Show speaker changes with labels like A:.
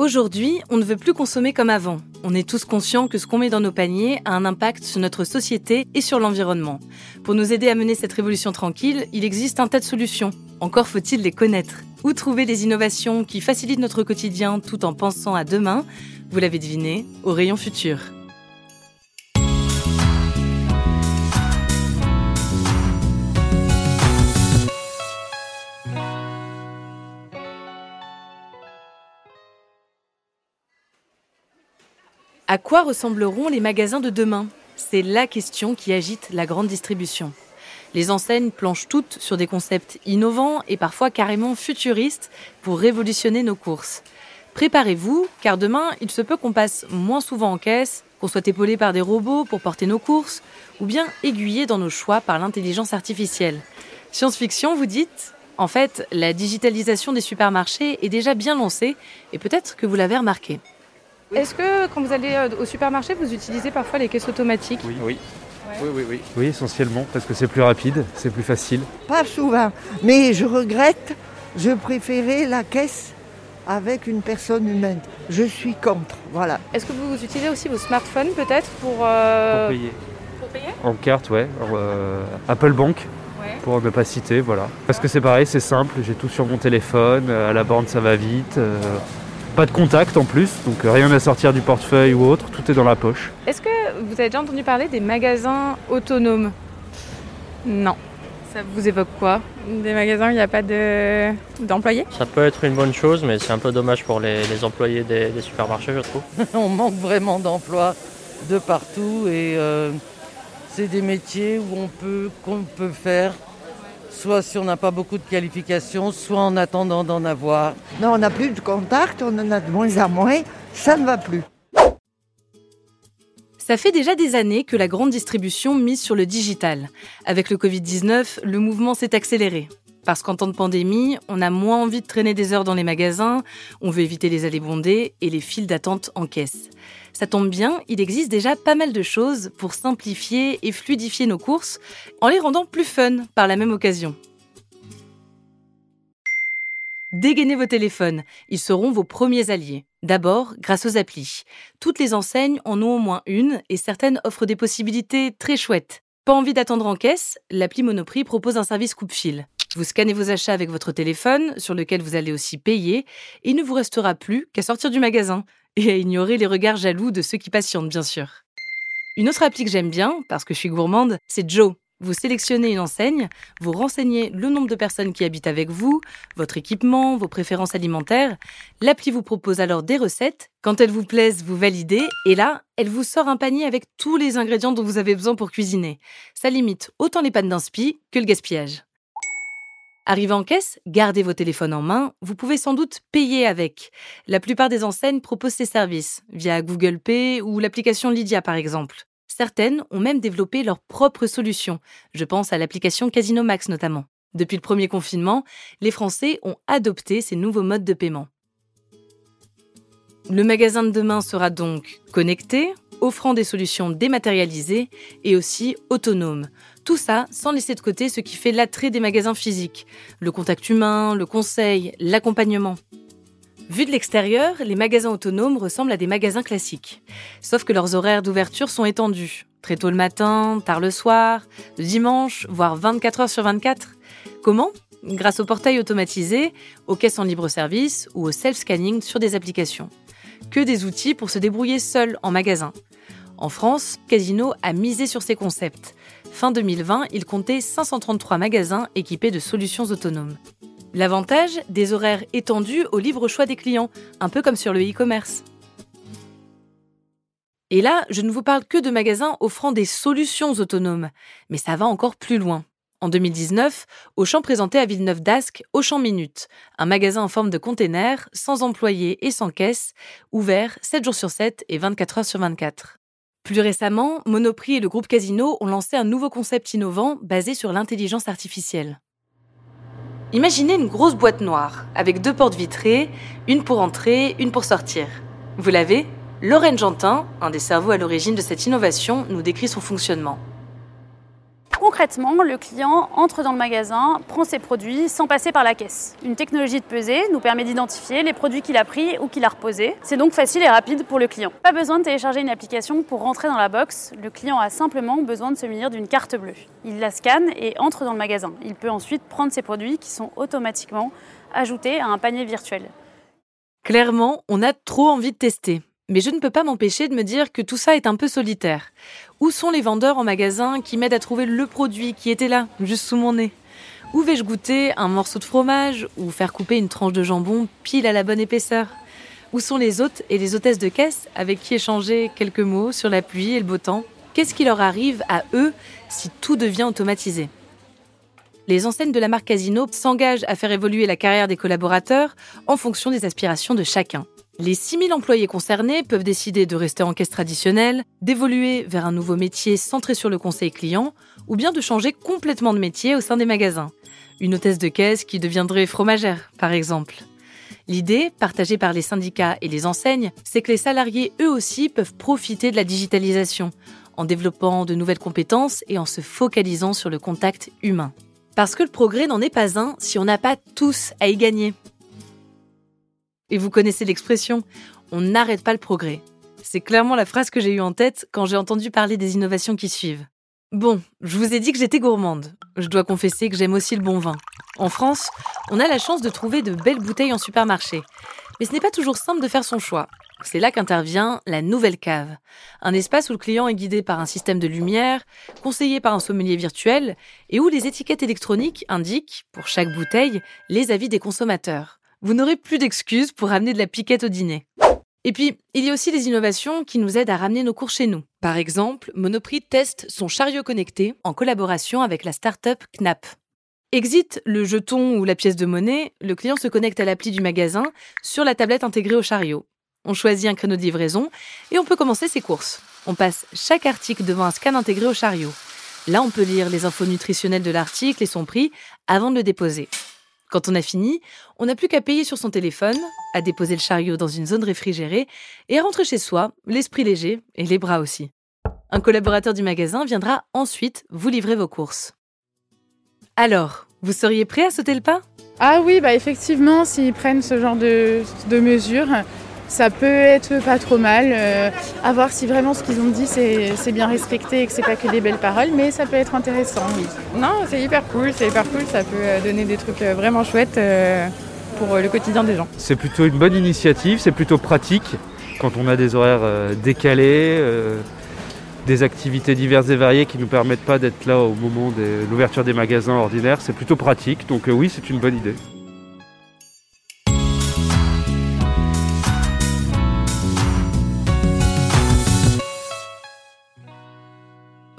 A: Aujourd'hui, on ne veut plus consommer comme avant. On est tous conscients que ce qu'on met dans nos paniers a un impact sur notre société et sur l'environnement. Pour nous aider à mener cette révolution tranquille, il existe un tas de solutions. Encore faut-il les connaître. Où trouver les innovations qui facilitent notre quotidien tout en pensant à demain? Vous l'avez deviné, au rayon futur. À quoi ressembleront les magasins de demain? C'est la question qui agite la grande distribution. Les enseignes planchent toutes sur des concepts innovants et parfois carrément futuristes pour révolutionner nos courses. Préparez-vous, car demain, il se peut qu'on passe moins souvent en caisse, qu'on soit épaulé par des robots pour porter nos courses, ou bien aiguillé dans nos choix par l'intelligence artificielle. Science-fiction, vous dites? En fait, la digitalisation des supermarchés est déjà bien lancée, et peut-être que vous l'avez remarqué. Est-ce que quand vous allez euh, au supermarché, vous utilisez parfois les caisses automatiques
B: Oui, oui. Oui, oui, oui. Oui, essentiellement, parce que c'est plus rapide, c'est plus facile.
C: Pas souvent, mais je regrette, je préférais la caisse avec une personne humaine. Je suis contre, voilà.
A: Est-ce que vous utilisez aussi vos smartphones peut-être pour, euh,
B: Pour payer.
A: pour payer
B: En carte, ouais. euh, Apple Bank,
A: Ouais.
B: pour ne pas citer, voilà. Parce que c'est pareil, c'est simple, j'ai tout sur mon téléphone, à la borne ça va vite. euh, pas de contact en plus, donc euh, rien à sortir du portefeuille ou autre, tout est dans la poche.
A: Est-ce que vous avez déjà entendu parler des magasins autonomes? Non. Ça vous évoque quoi?
D: Des magasins où il n'y a pas de- d'employés?
E: Ça peut être une bonne chose, mais c'est un peu dommage pour les, les employés des, des supermarchés, je trouve.
F: On manque vraiment d'emplois de partout et euh, c'est des métiers où on peut, qu'on peut faire, soit si on n'a pas beaucoup de qualifications, soit en attendant d'en avoir.
C: Non, on n'a plus de contact, on en a de moins en moins, ça ne va plus.
A: Ça fait déjà des années que la grande distribution mise sur le digital. Avec le Covid-19, le mouvement s'est accéléré. Parce qu'en temps de pandémie, on a moins envie de traîner des heures dans les magasins, on veut éviter les allées bondées et les files d'attente en caisse. Ça tombe bien, il existe déjà pas mal de choses pour simplifier et fluidifier nos courses en les rendant plus fun par la même occasion. Dégainez vos téléphones, ils seront vos premiers alliés. D'abord, grâce aux applis. Toutes les enseignes en ont au moins une et certaines offrent des possibilités très chouettes. Pas envie d'attendre en caisse L'appli Monoprix propose un service coupe-fil. Vous scannez vos achats avec votre téléphone, sur lequel vous allez aussi payer, et il ne vous restera plus qu'à sortir du magasin et à ignorer les regards jaloux de ceux qui patientent, bien sûr. Une autre appli que j'aime bien, parce que je suis gourmande, c'est Joe. Vous sélectionnez une enseigne, vous renseignez le nombre de personnes qui habitent avec vous, votre équipement, vos préférences alimentaires. L'appli vous propose alors des recettes. Quand elles vous plaisent, vous validez. Et là, elle vous sort un panier avec tous les ingrédients dont vous avez besoin pour cuisiner. Ça limite autant les pannes d'inspi que le gaspillage. Arrivé en caisse, gardez vos téléphones en main, vous pouvez sans doute payer avec. La plupart des enseignes proposent ces services, via Google Pay ou l'application Lydia par exemple. Certaines ont même développé leur propre solution. Je pense à l'application Casino Max notamment. Depuis le premier confinement, les Français ont adopté ces nouveaux modes de paiement. Le magasin de demain sera donc connecté, offrant des solutions dématérialisées et aussi autonomes. Tout ça sans laisser de côté ce qui fait l'attrait des magasins physiques, le contact humain, le conseil, l'accompagnement. Vu de l'extérieur, les magasins autonomes ressemblent à des magasins classiques. Sauf que leurs horaires d'ouverture sont étendus. Très tôt le matin, tard le soir, le dimanche, voire 24 heures sur 24. Comment? Grâce au portail automatisé, aux caisses en libre service ou au self-scanning sur des applications. Que des outils pour se débrouiller seul en magasin. En France, Casino a misé sur ces concepts. Fin 2020, il comptait 533 magasins équipés de solutions autonomes. L'avantage Des horaires étendus au libre choix des clients, un peu comme sur le e-commerce. Et là, je ne vous parle que de magasins offrant des solutions autonomes, mais ça va encore plus loin. En 2019, Auchan présentait à Villeneuve d'Ascq Auchan Minute, un magasin en forme de container, sans employés et sans caisse, ouvert 7 jours sur 7 et 24 heures sur 24. Plus récemment, Monoprix et le groupe Casino ont lancé un nouveau concept innovant basé sur l'intelligence artificielle. Imaginez une grosse boîte noire, avec deux portes vitrées, une pour entrer, une pour sortir. Vous l'avez? Lorraine Gentin, un des cerveaux à l'origine de cette innovation, nous décrit son fonctionnement.
G: Concrètement, le client entre dans le magasin, prend ses produits sans passer par la caisse. Une technologie de pesée nous permet d'identifier les produits qu'il a pris ou qu'il a reposés. C'est donc facile et rapide pour le client. Pas besoin de télécharger une application pour rentrer dans la box. Le client a simplement besoin de se munir d'une carte bleue. Il la scanne et entre dans le magasin. Il peut ensuite prendre ses produits qui sont automatiquement ajoutés à un panier virtuel.
A: Clairement, on a trop envie de tester. Mais je ne peux pas m'empêcher de me dire que tout ça est un peu solitaire. Où sont les vendeurs en magasin qui m'aident à trouver le produit qui était là, juste sous mon nez? Où vais-je goûter un morceau de fromage ou faire couper une tranche de jambon pile à la bonne épaisseur? Où sont les hôtes et les hôtesses de caisse avec qui échanger quelques mots sur la pluie et le beau temps? Qu'est-ce qui leur arrive à eux si tout devient automatisé? Les enseignes de la marque Casino s'engagent à faire évoluer la carrière des collaborateurs en fonction des aspirations de chacun. Les 6000 employés concernés peuvent décider de rester en caisse traditionnelle, d'évoluer vers un nouveau métier centré sur le conseil client, ou bien de changer complètement de métier au sein des magasins. Une hôtesse de caisse qui deviendrait fromagère, par exemple. L'idée, partagée par les syndicats et les enseignes, c'est que les salariés eux aussi peuvent profiter de la digitalisation, en développant de nouvelles compétences et en se focalisant sur le contact humain. Parce que le progrès n'en est pas un si on n'a pas tous à y gagner. Et vous connaissez l'expression on n'arrête pas le progrès. C'est clairement la phrase que j'ai eue en tête quand j'ai entendu parler des innovations qui suivent. Bon, je vous ai dit que j'étais gourmande. Je dois confesser que j'aime aussi le bon vin. En France, on a la chance de trouver de belles bouteilles en supermarché. Mais ce n'est pas toujours simple de faire son choix. C'est là qu'intervient la nouvelle cave. Un espace où le client est guidé par un système de lumière, conseillé par un sommelier virtuel, et où les étiquettes électroniques indiquent, pour chaque bouteille, les avis des consommateurs vous n'aurez plus d'excuses pour ramener de la piquette au dîner. Et puis, il y a aussi les innovations qui nous aident à ramener nos cours chez nous. Par exemple, Monoprix teste son chariot connecté en collaboration avec la start-up Knap. Exit le jeton ou la pièce de monnaie, le client se connecte à l'appli du magasin sur la tablette intégrée au chariot. On choisit un créneau de livraison et on peut commencer ses courses. On passe chaque article devant un scan intégré au chariot. Là, on peut lire les infos nutritionnelles de l'article et son prix avant de le déposer. Quand on a fini, on n'a plus qu'à payer sur son téléphone, à déposer le chariot dans une zone réfrigérée et à rentrer chez soi, l'esprit léger et les bras aussi. Un collaborateur du magasin viendra ensuite vous livrer vos courses. Alors, vous seriez prêt à sauter le pas?
D: Ah oui, bah effectivement, s'ils prennent ce genre de, de mesures, ça peut être pas trop mal. Euh, à voir si vraiment ce qu'ils ont dit c'est bien respecté et que c'est pas que des belles paroles, mais ça peut être intéressant, oui. Non, c'est hyper cool, c'est hyper cool, ça peut euh, donner des trucs euh, vraiment chouettes pour le quotidien des gens.
B: C'est plutôt une bonne initiative, c'est plutôt pratique quand on a des horaires décalés, des activités diverses et variées qui ne nous permettent pas d'être là au moment de l'ouverture des magasins ordinaires. C'est plutôt pratique, donc oui, c'est une bonne idée.